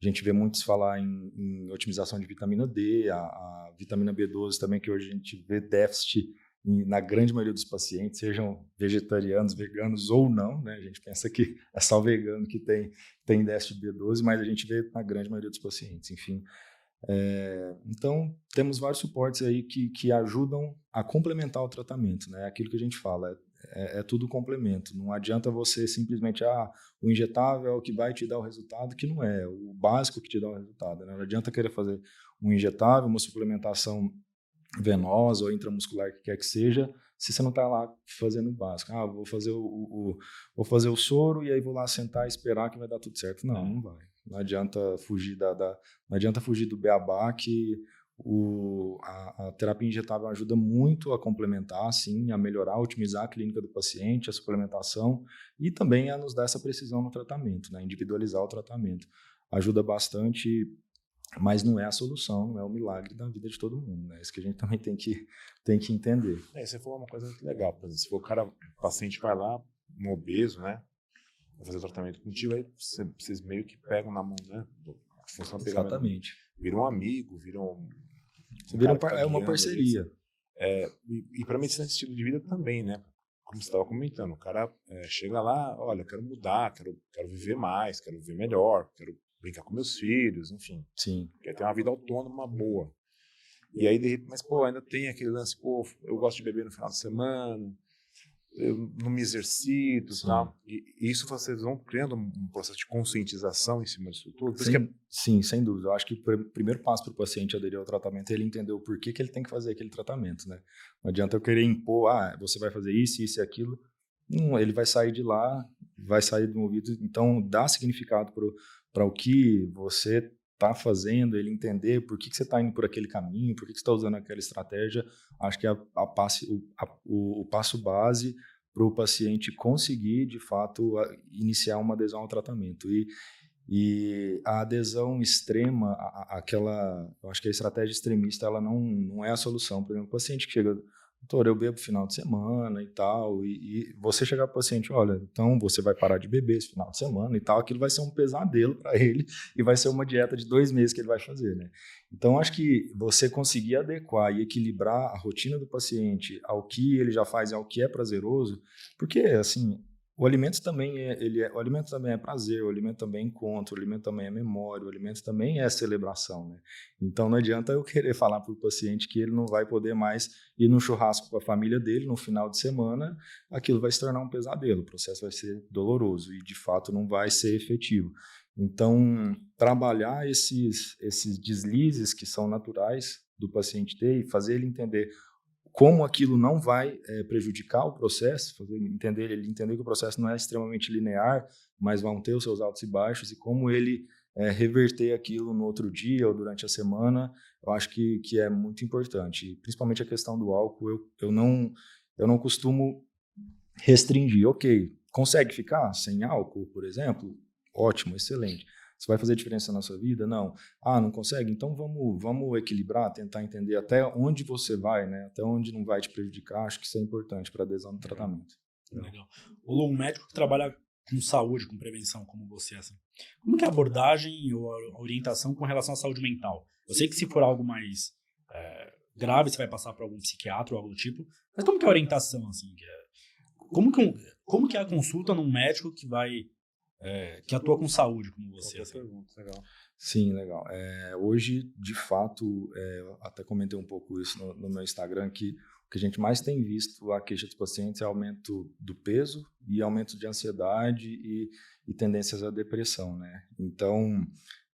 a gente vê muitos falar em, em otimização de vitamina D, a, a, vitamina B12 também, que hoje a gente vê déficit na grande maioria dos pacientes, sejam vegetarianos, veganos ou não, né? A gente pensa que é só vegano que tem, tem déficit de B12, mas a gente vê na grande maioria dos pacientes, enfim. É, então, temos vários suportes aí que, que ajudam a complementar o tratamento, né? Aquilo que a gente fala, é, é, tudo complemento. Não adianta você simplesmente, ah, o injetável é o que vai te dar o resultado, que não é, o básico que te dá o resultado. Né? Não adianta querer fazer um injetável, uma suplementação venosa ou intramuscular, que quer que seja, se você não está lá fazendo o básico. Ah, vou fazer o, o, vou fazer o soro e aí vou lá sentar e esperar que vai dar tudo certo. Não, não vai. Não adianta fugir da, da não adianta fugir do beabá que o, a, a, terapia injetável ajuda muito a complementar, sim, a melhorar, a otimizar a clínica do paciente, a suplementação e também a nos dar essa precisão no tratamento, né, individualizar o tratamento. Ajuda bastante, mas não é a solução, não é o milagre da vida de todo mundo. Né? Isso que a gente (laughs) também tem que, tem que entender. É, você falou uma coisa muito legal, por exemplo, se for o cara, o paciente vai lá, um obeso, né, vai fazer o tratamento contigo, aí vocês meio que pegam na mão, né? Funciona Exatamente. Viram um amigo, viram você vira tá é uma parceria. É, e, e para medicina de estilo de vida também, né? Como você estava comentando, o cara é, chega lá, olha, quero mudar, quero, quero viver mais, quero viver melhor, quero brincar com meus filhos, enfim. Sim. Quer ter uma vida autônoma boa. E aí, de repente, mas pô, ainda tem aquele lance, pô, eu gosto de beber no final de semana, eu não me exercito e tal. E isso vocês vão criando um processo de conscientização em cima disso tudo? Sem, é... Sim, sem dúvida. Eu acho que o primeiro passo para o paciente aderir ao tratamento é ele entender o porquê que ele tem que fazer aquele tratamento, né? Não adianta eu querer impor, ah, você vai fazer isso, isso e aquilo. Não, ele vai sair de lá, vai sair do ouvido. Então, dá significado para o que você está fazendo, ele entender por que, que você está indo por aquele caminho, por que, que você está usando aquela estratégia, acho que é a, a passe, o, a, o, o passo base para o paciente conseguir, de fato, a, iniciar uma adesão ao tratamento. E, e a adesão extrema, aquela, eu acho que a estratégia extremista, ela não, não é a solução. Por exemplo, o paciente que chega doutor, eu bebo final de semana e tal, e, e você chegar para o paciente, olha, então você vai parar de beber esse final de semana e tal, aquilo vai ser um pesadelo para ele (laughs) e vai ser uma dieta de dois meses que ele vai fazer, né? Então, acho que você conseguir adequar e equilibrar a rotina do paciente ao que ele já faz e ao que é prazeroso, porque, assim, o alimento também é, ele é, o alimento também é prazer, o alimento também é encontro, o alimento também é memória, o alimento também é celebração, né? Então não adianta eu querer (laughs) falar para o paciente que ele não vai poder mais ir no churrasco com a família dele no final de semana, aquilo vai se tornar um pesadelo, o processo vai ser doloroso e de fato não vai ser efetivo. Então trabalhar esses esses deslizes que são naturais do paciente ter e fazer ele entender como aquilo não vai é, prejudicar o processo, fazer entender ele entender que o processo não é extremamente linear, mas vão ter os seus altos e baixos e como ele é, reverter aquilo no outro dia ou durante a semana, eu acho que, que é muito importante. Principalmente a questão do álcool, eu, eu não eu não costumo restringir. Ok, consegue ficar sem álcool, por exemplo? Ótimo, excelente. Isso vai fazer diferença na sua vida? Não. Ah, não consegue? Então vamos, vamos equilibrar, tentar entender até onde você vai, né? Até onde não vai te prejudicar. Acho que isso é importante para adesão no tratamento. Legal. O um médico que trabalha com saúde, com prevenção, como você, assim, como que é a abordagem ou a orientação com relação à saúde mental? Eu sei que se for algo mais é, grave, você vai passar para algum psiquiatra ou algo do tipo, mas como que é a orientação, assim? É, como que, como que é a consulta num médico que vai é, que atua com saúde, como você. Assim. Pergunta, legal. Sim, legal. É, hoje, de fato, é, até comentei um pouco isso no, no, meu Instagram, que o que a gente mais tem visto a queixa dos pacientes é aumento do peso e aumento de ansiedade e, e tendências à depressão, né? Então,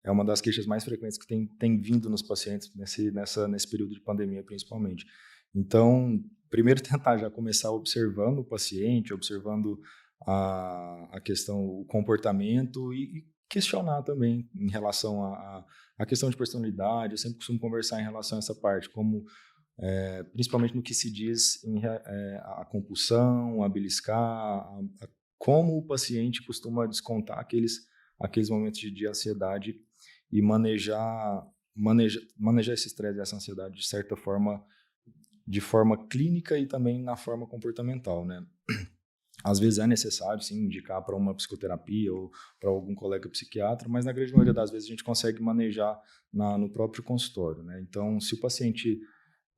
é uma das queixas mais frequentes que tem, tem vindo nos pacientes nesse, nessa, nesse período de pandemia, principalmente. Então, primeiro (laughs) tentar já começar observando o paciente, observando a, a questão, o comportamento e, e questionar também em relação a, a, questão de personalidade. Eu sempre costumo conversar em relação a essa parte, como é, principalmente no que se diz em é, a compulsão, a beliscar, a, a, como o paciente costuma descontar aqueles, aqueles momentos de, de ansiedade e manejar, manejar, manejar esse estresse e essa ansiedade de certa forma, de forma clínica e também na forma comportamental, né? Às vezes é necessário, sim, indicar para uma psicoterapia ou para algum colega psiquiatra, mas na grande maioria das vezes a gente consegue manejar na, no próprio consultório. Né? Então, se o paciente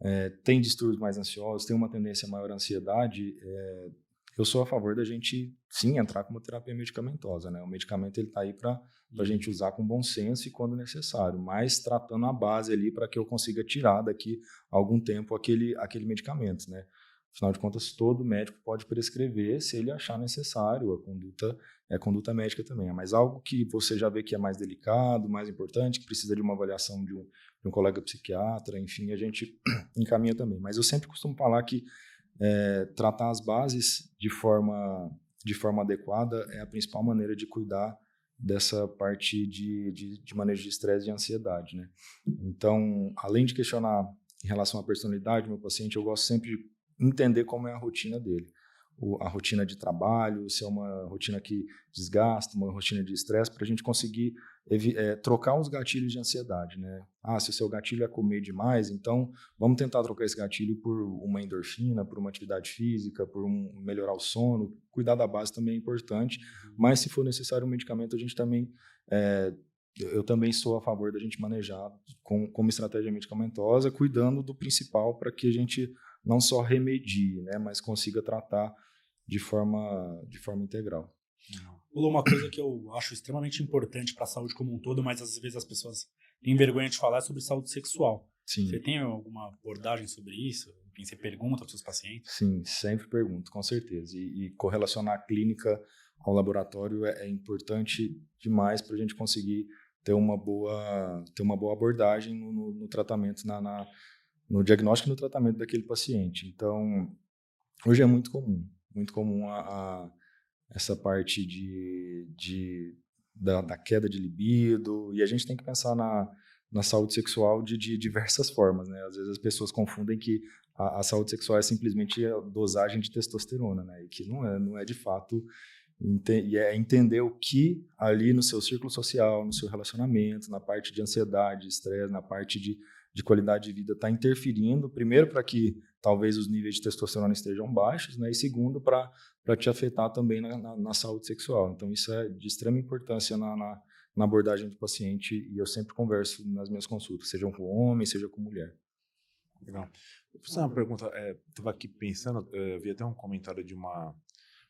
é, tem distúrbios mais ansiosos, tem uma tendência maior à ansiedade, é, eu sou a favor da gente, sim, entrar com uma terapia medicamentosa. Né? O medicamento ele está aí para a gente usar com bom senso e quando necessário, mas tratando a base ali para que eu consiga tirar daqui algum tempo aquele, aquele medicamento. Né? Afinal de contas, todo médico pode prescrever se ele achar necessário. A conduta é a conduta médica também. Mas algo que você já vê que é mais delicado, mais importante, que precisa de uma avaliação de um, de um colega psiquiatra, enfim, a gente (clears throat) encaminha também. Mas eu sempre costumo falar que é, tratar as bases de forma, de forma adequada é a principal maneira de cuidar dessa parte de, de, de manejo de estresse e ansiedade. Né? Então, além de questionar em relação à personalidade do meu paciente, eu gosto sempre de entender como é a rotina dele. O, a rotina de trabalho, se é uma rotina que desgasta, uma rotina de estresse, para a gente conseguir é, trocar os gatilhos de ansiedade. Né? Ah, se o seu gatilho é comer demais, então vamos tentar trocar esse gatilho por uma endorfina, por uma atividade física, por um, melhorar o sono. Cuidar da base também é importante, uhum. mas se for necessário um medicamento, a gente também é, eu também sou a favor da gente manejar com, como estratégia medicamentosa, cuidando do principal para que a gente não só remedie, né, mas consiga tratar de forma, de forma integral. Uma coisa que eu acho extremamente importante para a saúde como um todo, mas às vezes as pessoas têm vergonha de falar é sobre saúde sexual. Sim. Você tem alguma abordagem sobre isso? Você pergunta para os seus pacientes? Sim, sempre pergunto, com certeza. E, e correlacionar a clínica ao laboratório é, é importante demais para a gente conseguir ter uma boa, ter uma boa abordagem no, no, no tratamento, na, na, no diagnóstico e no tratamento daquele paciente. Então, hoje é muito comum, muito comum a, a essa parte de, de da, da, queda de libido, e a gente tem que pensar na, na saúde sexual de, de diversas formas, né? Às vezes as pessoas confundem que a, a, saúde sexual é simplesmente a dosagem de testosterona, né? E que não é, não é de fato e é entender o que ali no seu círculo social, no seu relacionamento, na parte de ansiedade, estresse, na parte de, de qualidade de vida está interferindo, primeiro para que talvez os níveis de testosterona estejam baixos, né? e segundo para te afetar também na, na, na, saúde sexual. Então isso é de extrema importância na, na, na abordagem do paciente e eu sempre converso nas minhas consultas, seja com homem, seja com mulher. Legal. Vou fazer uma pergunta, estava é, aqui pensando, eu vi até um comentário de uma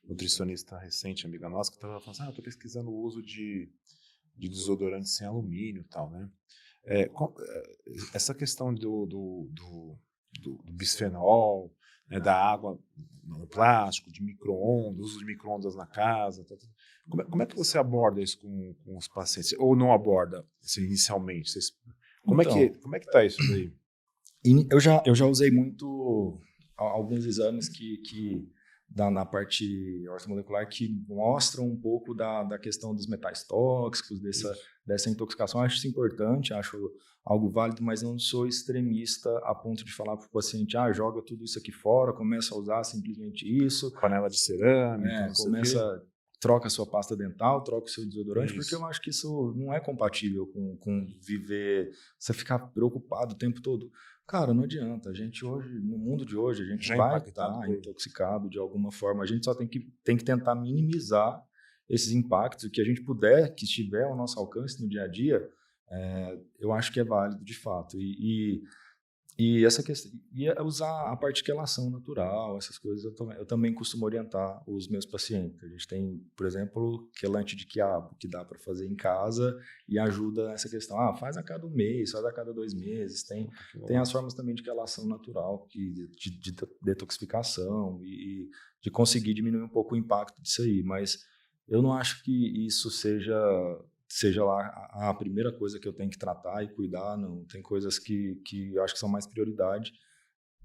nutricionista recente, amiga nossa, que estava falando assim, ah, estou pesquisando o uso de, de desodorante sem alumínio e tal, né? É, é, essa questão do, do, do, do, do bisfenol, né, da água no plástico, de micro-ondas, uso de micro-ondas na casa, tá, tá. Como, é, como, é, que você aborda isso com, com os pacientes? Ou não aborda assim, inicialmente? Vocês, como, então, é que, como é que tá isso daí? Eu já, eu já usei muito alguns exames que, que da, na parte ortomolecular que mostram um pouco da, da questão dos metais tóxicos, dessa, dessa intoxicação. Acho isso importante, acho algo válido, mas não sou extremista a ponto de falar para o paciente, ah, joga tudo isso aqui fora, começa a usar simplesmente isso. Panela de cerâmica. É, começa, troca a sua pasta dental, troca o seu desodorante, isso. porque eu acho que isso não é compatível com, com viver, você ficar preocupado o tempo todo. Cara, não adianta. A gente hoje, no mundo de hoje, a gente Já vai estar intoxicado de alguma forma. A gente só tem que, tem que tentar minimizar esses impactos. O que a gente puder, que estiver ao nosso alcance no dia a dia, é, eu acho que é válido de fato. E, e e essa questão, e é usar a parte de quelação natural, essas coisas, eu também, eu também costumo orientar os meus pacientes. A gente tem, por exemplo, quelante de quiabo, que dá para fazer em casa e ajuda nessa questão. Ah, faz a cada um mês, faz a cada dois meses. Tem, tem as formas também de quelação natural, que, de, de detoxificação e de conseguir diminuir um pouco o impacto disso aí. Mas eu não acho que isso seja seja lá a, a, primeira coisa que eu tenho que tratar e cuidar. Não tem coisas que, que eu acho que são mais prioridade,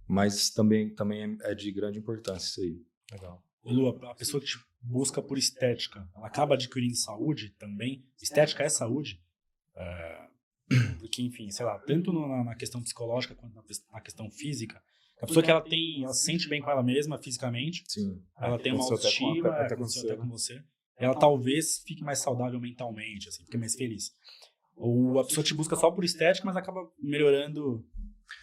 mas também também é, de grande importância isso aí. Legal. Lu, a pessoa que te busca por estética, ela acaba adquirindo saúde também. Estética é saúde. É, (clears throat) porque, enfim, sei lá, tanto na, na questão psicológica quanto na, na, questão física, a pessoa que ela tem, ela se sente bem com ela mesma fisicamente, Sim. ela tem uma autoestima, até, até, até, até com você ela talvez fique mais saudável mentalmente, assim, fique mais feliz. Ou a pessoa te busca só por estética, mas acaba melhorando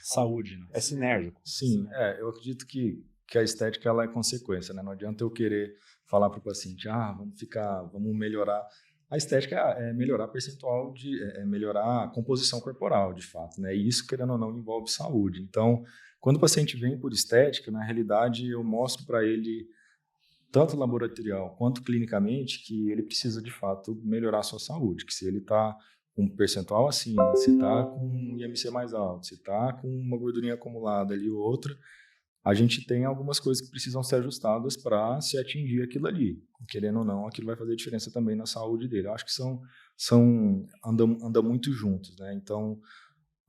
saúde, né? É sinérgico. Sim, é, eu acredito que, que a estética ela é consequência, né? Não adianta eu querer falar para o paciente, ah, vamos ficar, vamos melhorar. A estética é, é melhorar percentual de, é, é melhorar a composição corporal, de fato, né? E isso, querendo ou não, envolve saúde. Então, quando o paciente vem por estética, na realidade, eu mostro para ele tanto laboratorial quanto clinicamente, que ele precisa de fato melhorar a sua saúde, que se ele está com um percentual acima, se está com um IMC mais alto, se está com uma gordurinha acumulada ali ou outra, a gente tem algumas coisas que precisam ser ajustadas para se atingir aquilo ali. Querendo ou não, aquilo vai fazer diferença também na saúde dele. Eu acho que são, são andam, andam muito juntos, né? Então,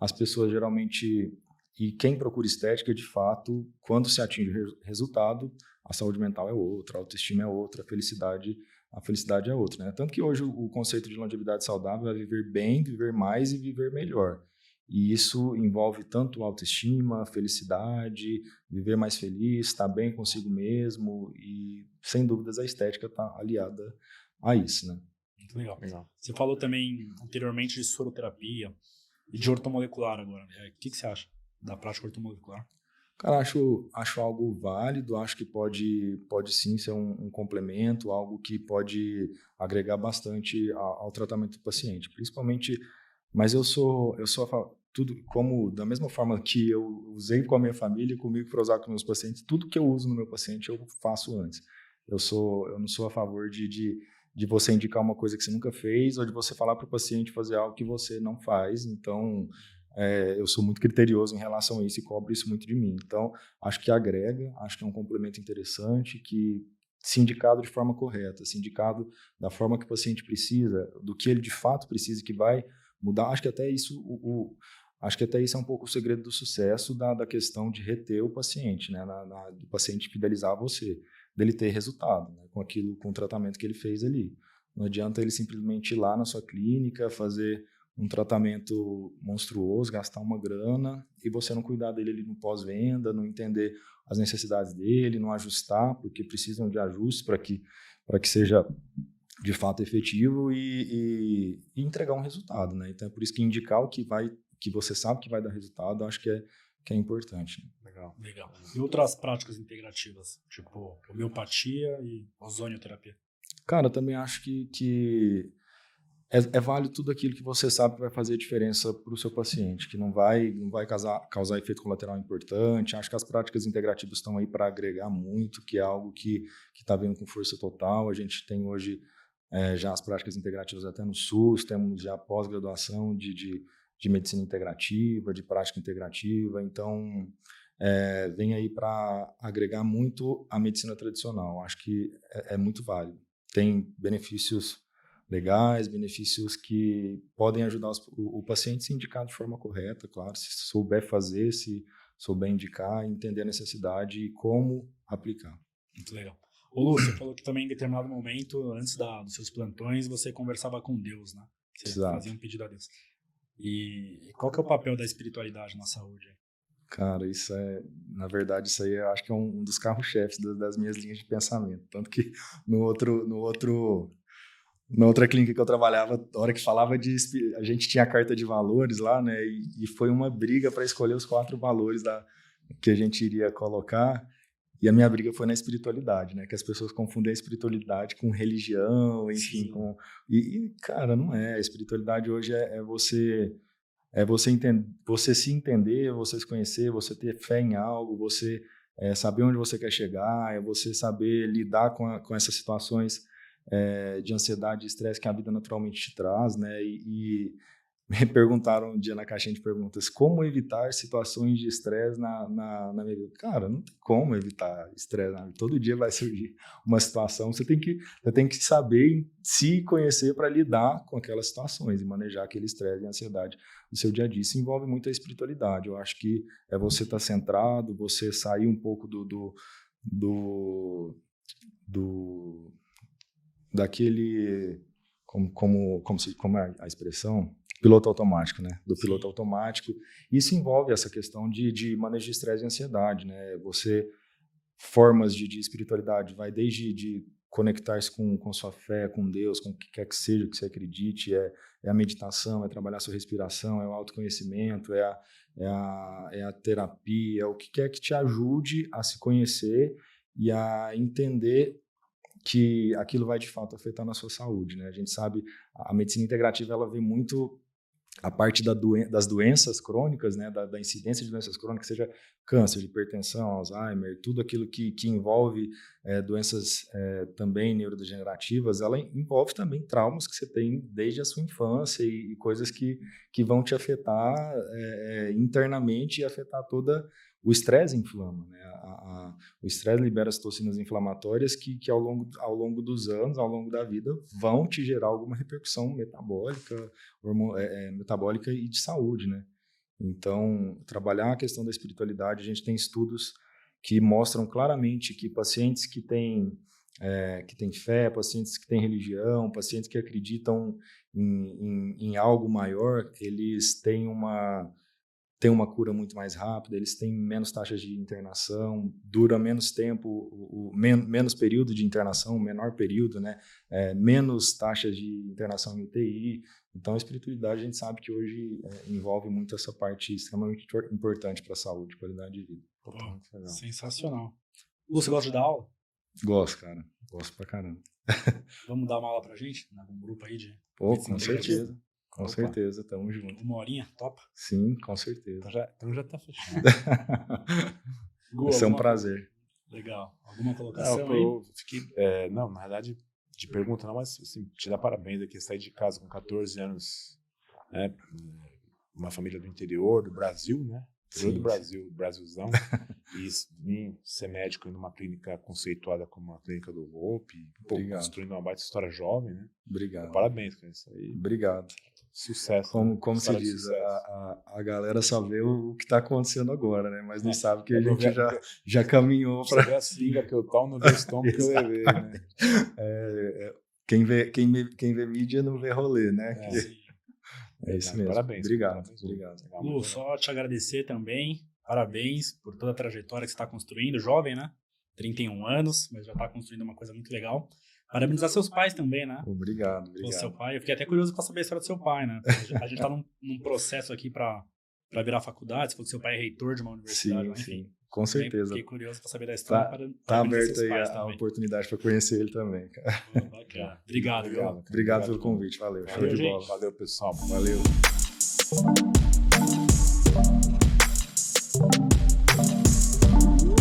as pessoas geralmente e quem procura estética, de fato, quando se atinge o resultado, a saúde mental é outra, a autoestima é outra, a felicidade, a felicidade é outra, né? Tanto que hoje o, conceito de longevidade saudável é viver bem, viver mais e viver melhor. E isso envolve tanto autoestima, felicidade, viver mais feliz, estar bem consigo mesmo e, sem dúvidas, a estética está aliada a isso, né? Muito legal. legal. Você falou também anteriormente de soroterapia e de ortomolecular agora. Né? O que, que você acha da prática ortomolecular? Cara, acho, acho algo válido, acho que pode, pode sim ser um, um complemento, algo que pode agregar bastante ao, ao, tratamento do paciente, principalmente, mas eu sou, eu sou tudo, como da mesma forma que eu usei com a minha família comigo para usar com meus pacientes, tudo que eu uso no meu paciente eu faço antes. Eu sou, eu não sou a favor de, de, de você indicar uma coisa que você nunca fez ou de você falar para o paciente fazer algo que você não faz, então é, eu sou muito criterioso em relação a isso e cobro isso muito de mim. Então, acho que agrega, acho que é um complemento interessante, que se indicado de forma correta, se indicado da forma que o paciente precisa, do que ele de fato precisa, que vai mudar. Acho que até isso, o, o acho que até isso é um pouco o segredo do sucesso da, da questão de reter o paciente, né? Na, na, do paciente fidelizar você, dele ter resultado né? com aquilo, com o tratamento que ele fez ali. Não adianta ele simplesmente ir lá na sua clínica, fazer um tratamento monstruoso, gastar uma grana e você não cuidar dele ali no pós-venda, não entender as necessidades dele, não ajustar, porque precisam de ajustes para que, que seja de fato efetivo e, e, e, entregar um resultado. Né? Então é por isso que indicar o que, vai, que você sabe que vai dar resultado, acho que é, que é importante. Né? Legal. Legal. E outras práticas integrativas, tipo homeopatia e ozonioterapia? Cara, eu também acho que, que é, é, válido tudo aquilo que você sabe que vai fazer diferença para o seu paciente, que não vai, não vai causar, causar efeito colateral importante. Acho que as práticas integrativas estão aí para agregar muito, que é algo que está vindo com força total. A gente tem hoje é, já as práticas integrativas até no SUS, temos já pós-graduação de, de, de, medicina integrativa, de prática integrativa. Então, é, vem aí para agregar muito a medicina tradicional. Acho que é, é muito válido. Tem benefícios legais, benefícios que podem ajudar os, o, o, paciente a se indicar de forma correta, claro, se souber fazer, se souber indicar, entender a necessidade e como aplicar. Muito legal. Ô Lu, você falou que também em determinado momento, antes da, dos seus plantões, você conversava com Deus, né? Você Exato. fazia um pedido a Deus. E qual que é o papel da espiritualidade na saúde? Cara, isso é, na verdade, isso aí eu acho que é um, dos carros-chefes das, das, minhas linhas de pensamento. Tanto que no outro, no outro na outra clínica que eu trabalhava, a hora que falava de. A gente tinha a carta de valores lá, né? E, e foi uma briga para escolher os quatro valores da, que a gente iria colocar. E a minha briga foi na espiritualidade, né? Que as pessoas confundem a espiritualidade com religião, enfim. Com, e, e, cara, não é. A espiritualidade hoje é, é você. É você, entender, você se entender, você se conhecer, você ter fé em algo, você é, saber onde você quer chegar, é você saber lidar com, a, com essas situações é, de ansiedade e estresse que a vida naturalmente te traz, né? E, e, (laughs) me perguntaram um dia na caixinha de perguntas como evitar situações de estresse na, na, na, minha vida. Cara, não tem como evitar estresse. Né? Todo dia vai surgir uma situação. Você tem que, você tem que saber se conhecer para lidar com aquelas situações e manejar aquele estresse e ansiedade no seu dia a dia. Isso envolve muita espiritualidade. Eu acho que é você estar tá centrado, você sair um pouco do, do, do, do daquele como como como, se, como é a expressão piloto automático, né? Do piloto Sim. automático. Isso envolve essa questão de, de manejo de estresse e ansiedade, né? Você formas de, de espiritualidade vai desde de conectar-se com, com sua fé, com Deus, com o que quer que seja que você acredite, é, é a meditação, é trabalhar sua respiração, é o autoconhecimento, é a, é a, é a terapia, é o que quer que te ajude a se conhecer e a entender que aquilo vai de fato afetar na sua saúde, né? A gente sabe a medicina integrativa ela vê muito a parte da doen das doenças crônicas, né, da, da, incidência de doenças crônicas, seja câncer, hipertensão, Alzheimer, tudo aquilo que, que envolve é, doenças é, também neurodegenerativas, ela envolve também traumas que você tem desde a sua infância e, e coisas que, que vão te afetar é, internamente e afetar toda o estresse inflama, né? A, a, o estresse libera as toxinas inflamatórias que, que ao, longo, ao longo dos anos, ao longo da vida, vão te gerar alguma repercussão metabólica, hormon, é, é, metabólica e de saúde, né? Então, trabalhar a questão da espiritualidade, a gente tem estudos que mostram claramente que pacientes que têm é, que têm fé, pacientes que têm religião, pacientes que acreditam em, em, em algo maior, eles têm uma tem uma cura muito mais rápida, eles têm menos taxas de internação, dura menos tempo, o, o men menos período de internação, menor período, né? É, menos taxas de internação em UTI. Então, a espiritualidade a gente sabe que hoje é, envolve muito essa parte extremamente importante para a saúde, qualidade de vida. Pô, sensacional. Lu, você gosta de dar aula? Gosto, cara. Gosto pra caramba. (laughs) Vamos dar uma aula pra gente? Um grupo aí de. Pô, com certeza. Com Opa. certeza, tamo junto. Uma horinha, topa? Sim, com certeza. Então já, então já tá fechado. (laughs) Vai ser um prazer. Legal. Alguma colocação não, eu fiquei, é, não, na verdade, de pergunta não, mas assim, te dar parabéns aqui, sair de casa com 14 anos, né, uma família do interior do Brasil, né? Interior do Brasil, Brasilzão. (laughs) e vim ser médico em uma clínica conceituada como a clínica do Hope, construindo uma baita história jovem, né? Obrigado. Então, parabéns com isso aí. Obrigado. Sucesso. Como, né? como se diz, a, a, a, galera só vê o, o que está acontecendo agora, né? Mas não é, sabe que a gente já, já caminhou para. A que eu tomo, não vê o estômago que eu (laughs) levei, né? É, é, quem, vê, quem, vê, quem vê mídia não vê rolê, né? É, que, é isso mesmo. Parabéns. Obrigado. Parabéns, obrigado. Lu, só te agradecer também. Parabéns por toda a trajetória que você está construindo. Jovem, né? 31 anos, mas já está construindo uma coisa muito legal. Parabenizar seus pais também, né? Obrigado, obrigado. O seu pai, eu fiquei até curioso para saber a história do seu pai, né? (laughs) A gente está num, num, processo aqui para virar faculdade. Falou que seu pai é reitor de uma universidade, sim, enfim. Sim. Com certeza. Fiquei curioso para saber da história. Tá, para, tá aberto aí a, a oportunidade para conhecer ele também, cara. Bacana. Obrigado, obrigado, obrigado, obrigado pelo convite. Valeu. Valeu, Show de bola. Valeu, pessoal. Valeu.